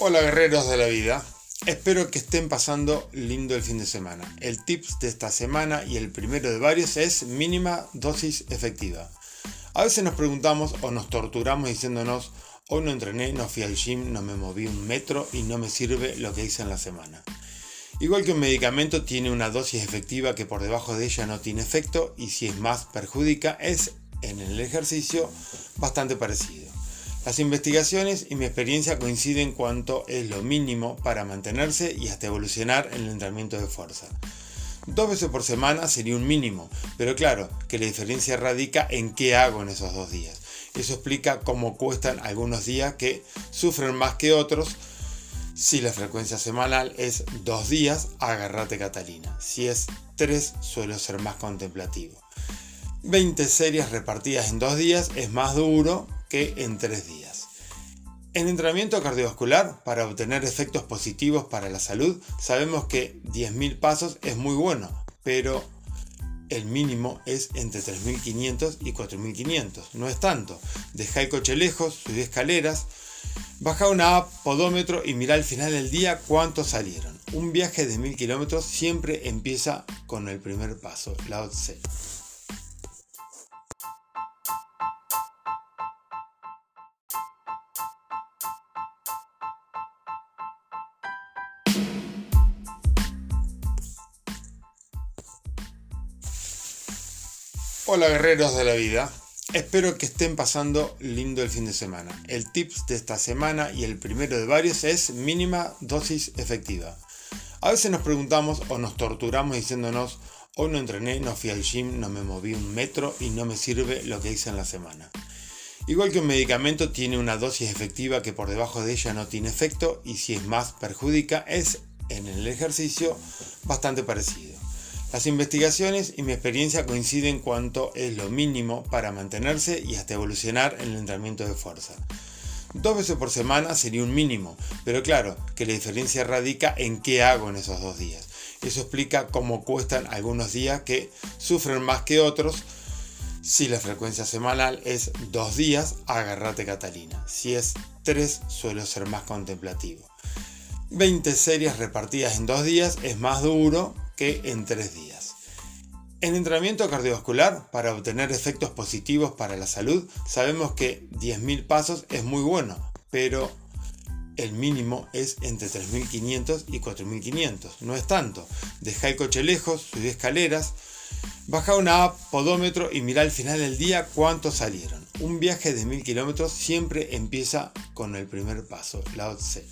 Hola guerreros de la vida, espero que estén pasando lindo el fin de semana. El tips de esta semana y el primero de varios es mínima dosis efectiva. A veces nos preguntamos o nos torturamos diciéndonos, hoy no entrené, no fui al gym, no me moví un metro y no me sirve lo que hice en la semana. Igual que un medicamento tiene una dosis efectiva que por debajo de ella no tiene efecto y si es más perjudica, es en el ejercicio bastante parecido. Las investigaciones y mi experiencia coinciden cuanto es lo mínimo para mantenerse y hasta evolucionar en el entrenamiento de fuerza. Dos veces por semana sería un mínimo, pero claro que la diferencia radica en qué hago en esos dos días. Eso explica cómo cuestan algunos días que sufren más que otros. Si la frecuencia semanal es dos días, agárrate Catalina. Si es tres, suelo ser más contemplativo. 20 series repartidas en dos días es más duro que en tres días. En entrenamiento cardiovascular, para obtener efectos positivos para la salud, sabemos que 10.000 pasos es muy bueno, pero el mínimo es entre 3.500 y 4.500. No es tanto. Deja el coche lejos, subí escaleras, baja una app, podómetro y mira al final del día cuántos salieron. Un viaje de 1.000 kilómetros siempre empieza con el primer paso, la Tse. Hola guerreros de la vida, espero que estén pasando lindo el fin de semana. El tips de esta semana y el primero de varios es mínima dosis efectiva. A veces nos preguntamos o nos torturamos diciéndonos, hoy no entrené, no fui al gym, no me moví un metro y no me sirve lo que hice en la semana. Igual que un medicamento tiene una dosis efectiva que por debajo de ella no tiene efecto y si es más perjudica, es en el ejercicio bastante parecido. Las investigaciones y mi experiencia coinciden cuanto es lo mínimo para mantenerse y hasta evolucionar en el entrenamiento de fuerza. Dos veces por semana sería un mínimo, pero claro que la diferencia radica en qué hago en esos dos días. Eso explica cómo cuestan algunos días que sufren más que otros. Si la frecuencia semanal es dos días, agárrate Catalina. Si es tres, suelo ser más contemplativo. 20 series repartidas en dos días es más duro que en tres días. En entrenamiento cardiovascular, para obtener efectos positivos para la salud, sabemos que 10.000 pasos es muy bueno, pero el mínimo es entre 3.500 y 4.500. No es tanto. Deja el coche lejos, subí escaleras, baja una app, podómetro y mira al final del día cuántos salieron. Un viaje de 1.000 kilómetros siempre empieza con el primer paso, la Tse.